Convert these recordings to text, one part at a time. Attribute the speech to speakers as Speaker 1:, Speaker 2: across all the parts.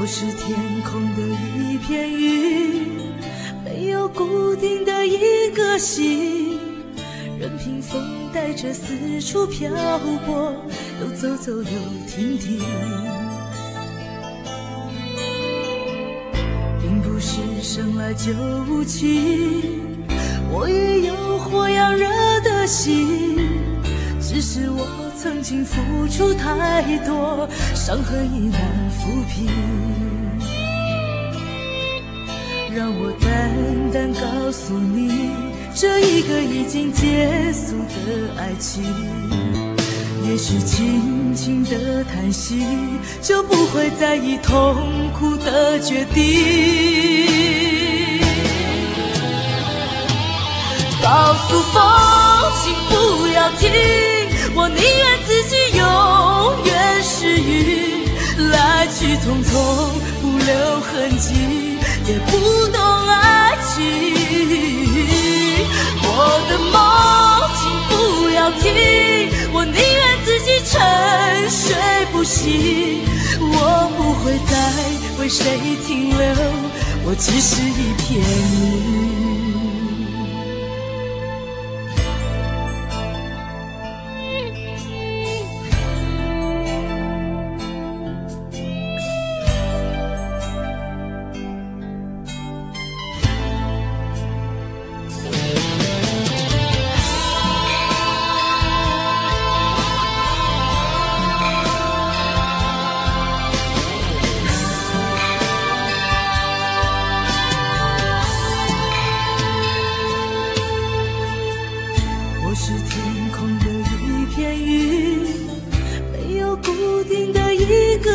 Speaker 1: 我是天空的一片云，没有固定的一个心，任凭风带着四处漂泊，又走走又停停。并不是生来就无情，我也有火样热的心，是我曾经付出太多，伤痕已难抚平。让我淡淡告诉你，这一个已经结束的爱情，也许轻轻的叹息，就不会在意痛苦的决定。告诉风，请不要停，我宁愿自己永远是云，来去匆匆，不留痕迹，也不懂爱情。我的梦，请不要停，我宁愿自己沉睡不醒，我不会再为谁停留，我只是一片云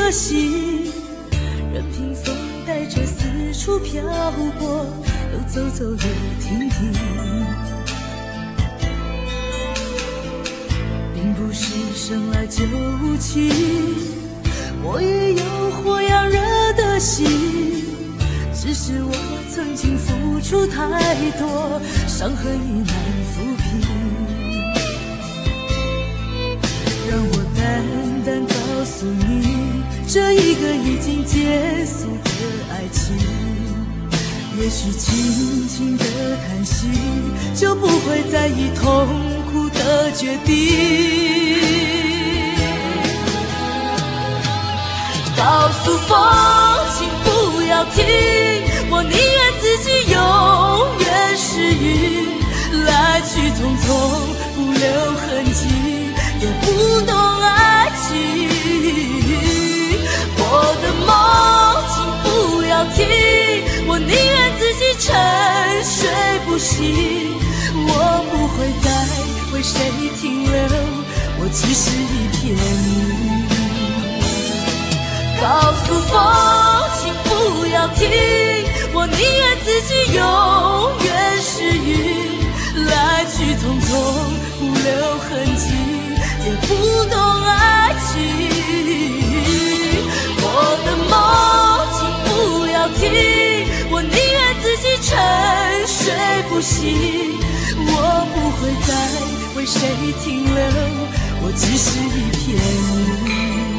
Speaker 1: 的心，任凭风带着四处漂泊，又走走又停停。并不是生来就无情，我也有火样热的心，只是我曾经付出太多，伤痕已难抚平。让我淡淡告诉你，这一个已经结束的爱情，也许轻轻的叹息，就不会在意痛苦的决定。告诉风，请不要停，我宁愿自己永远是云，来去匆匆，不留痕迹。也不懂爱情，呼吸，我不会再为谁停留，我只是一片云。告诉风，请不要停，我宁愿自己永远是云，来去匆匆，不留痕迹。也不懂爱情，我的梦，请不要停，沉睡不醒，我不会再为谁停留，我只是一片云。